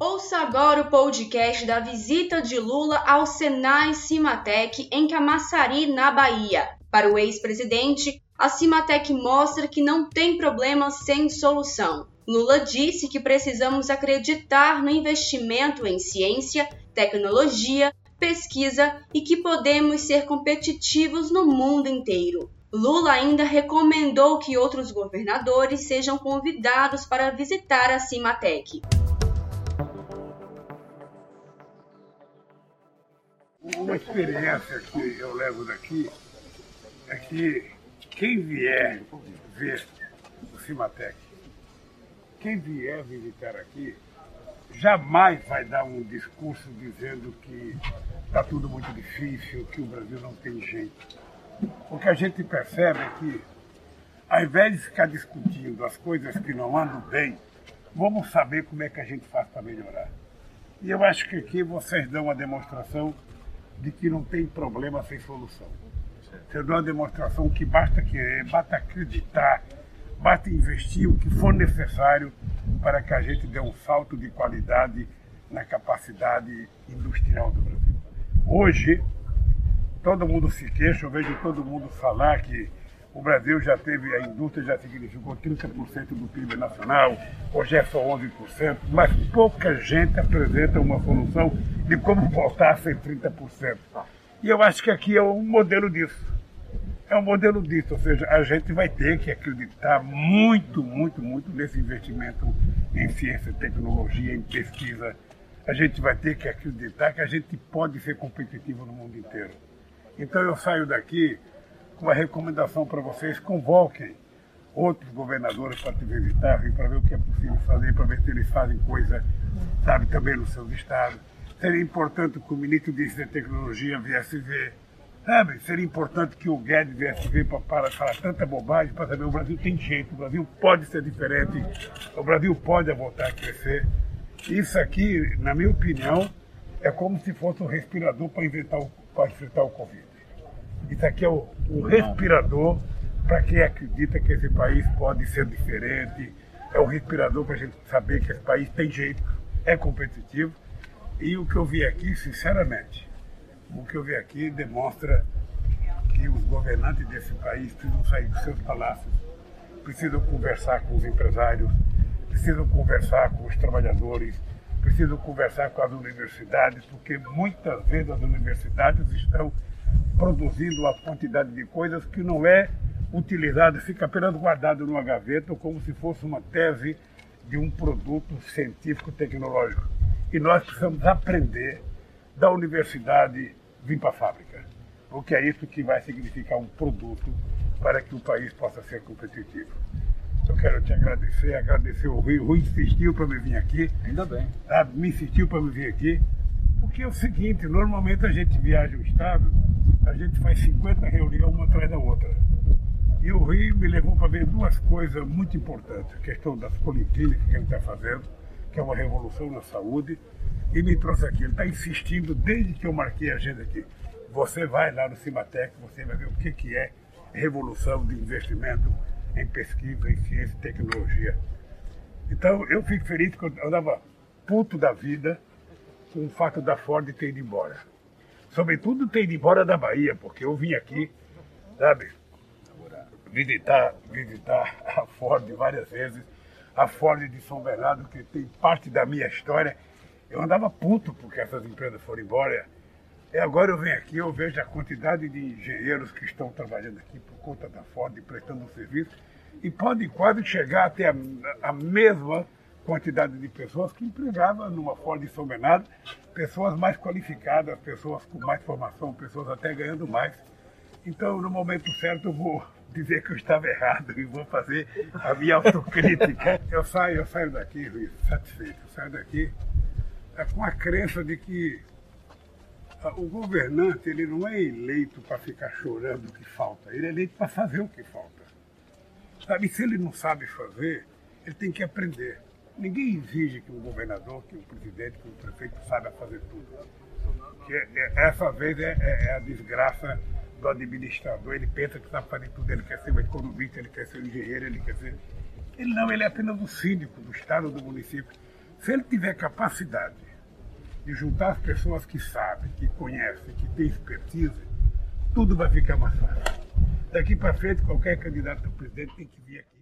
Ouça agora o podcast da visita de Lula ao Senai Cimatec em Camaçari, na Bahia. Para o ex-presidente, a Cimatec mostra que não tem problema sem solução. Lula disse que precisamos acreditar no investimento em ciência, tecnologia, pesquisa e que podemos ser competitivos no mundo inteiro. Lula ainda recomendou que outros governadores sejam convidados para visitar a Cimatec. Uma experiência que eu levo daqui é que quem vier ver o Cimatec, quem vier visitar aqui, jamais vai dar um discurso dizendo que está tudo muito difícil, que o Brasil não tem jeito. O que a gente percebe é que, ao invés de ficar discutindo as coisas que não andam bem, vamos saber como é que a gente faz para melhorar. E eu acho que aqui vocês dão uma demonstração de que não tem problema sem solução. Você dá uma demonstração que basta querer, basta acreditar, basta investir o que for necessário para que a gente dê um salto de qualidade na capacidade industrial do Brasil. Hoje, todo mundo se queixa, eu vejo todo mundo falar que o Brasil já teve, a indústria já significou 30% do PIB nacional, hoje é só 11%, mas pouca gente apresenta uma solução de como voltar a ser 30%. E eu acho que aqui é um modelo disso. É um modelo disso, ou seja, a gente vai ter que acreditar muito, muito, muito nesse investimento em ciência, tecnologia, em pesquisa. A gente vai ter que acreditar que a gente pode ser competitivo no mundo inteiro. Então eu saio daqui uma recomendação para vocês, convoquem outros governadores para te visitar, para ver o que é possível fazer, para ver se eles fazem coisa, sabe, também nos seus estados. Seria importante que o ministro de Ciência e Tecnologia viesse ver, sabe? Seria importante que o Guedes viesse ver para, para falar tanta bobagem, para saber o Brasil tem jeito, o Brasil pode ser diferente, o Brasil pode voltar a crescer. Isso aqui, na minha opinião, é como se fosse um respirador para, inventar o, para enfrentar o Covid. Isso aqui é o, o respirador para quem acredita que esse país pode ser diferente. É o respirador para a gente saber que esse país tem jeito, é competitivo. E o que eu vi aqui, sinceramente, o que eu vi aqui demonstra que os governantes desse país precisam sair dos seus palácios, precisam conversar com os empresários, precisam conversar com os trabalhadores, precisam conversar com as universidades, porque muitas vezes as universidades estão produzindo uma quantidade de coisas que não é utilizada, fica apenas guardado numa gaveta como se fosse uma tese de um produto científico tecnológico. E nós precisamos aprender da universidade vir para a fábrica, porque é isso que vai significar um produto para que o país possa ser competitivo. Eu quero te agradecer, agradecer o Rui. O Rui insistiu para me vir aqui. Ainda bem. Tá? Me insistiu para me vir aqui. Porque é o seguinte, normalmente a gente viaja o Estado a gente faz 50 reuniões uma atrás da outra. E o Rio me levou para ver duas coisas muito importantes. A questão das policlínicas que ele está fazendo, que é uma revolução na saúde, e me trouxe aqui. Ele está insistindo desde que eu marquei a agenda aqui. Você vai lá no Cimatec, você vai ver o que, que é revolução de investimento em pesquisa, em ciência e tecnologia. Então eu fico feliz que eu andava puto da vida com o fato da Ford ter ido embora sobretudo ter ido embora da Bahia, porque eu vim aqui, sabe, visitar, visitar a Ford várias vezes, a Ford de São Bernardo, que tem parte da minha história. Eu andava puto porque essas empresas foram embora. E agora eu venho aqui, eu vejo a quantidade de engenheiros que estão trabalhando aqui por conta da Ford, prestando um serviço, e pode quase chegar até a, a mesma quantidade de pessoas que empregava numa Ford de São Bernardo, pessoas mais qualificadas, pessoas com mais formação, pessoas até ganhando mais. Então, no momento certo, eu vou dizer que eu estava errado e vou fazer a minha autocrítica. Eu saio, eu saio daqui, Luiz, satisfeito. Eu saio daqui é, com a crença de que ah, o governante ele não é eleito para ficar chorando o que falta, ele é eleito para fazer o que falta. Sabe, se ele não sabe fazer, ele tem que aprender. Ninguém exige que um governador, que um presidente, que um prefeito saiba fazer tudo. Que é, é, essa vez é, é, é, a desgraça do administrador. Ele pensa que sabe fazer tudo. Ele quer ser um economista, ele quer ser um engenheiro, ele quer ser. Ele não, ele é apenas o síndico do estado, do município. Se ele tiver capacidade de juntar as pessoas que sabem, que conhecem, que têm expertise, tudo vai ficar mais fácil. Daqui para frente, qualquer candidato a presidente tem que vir aqui.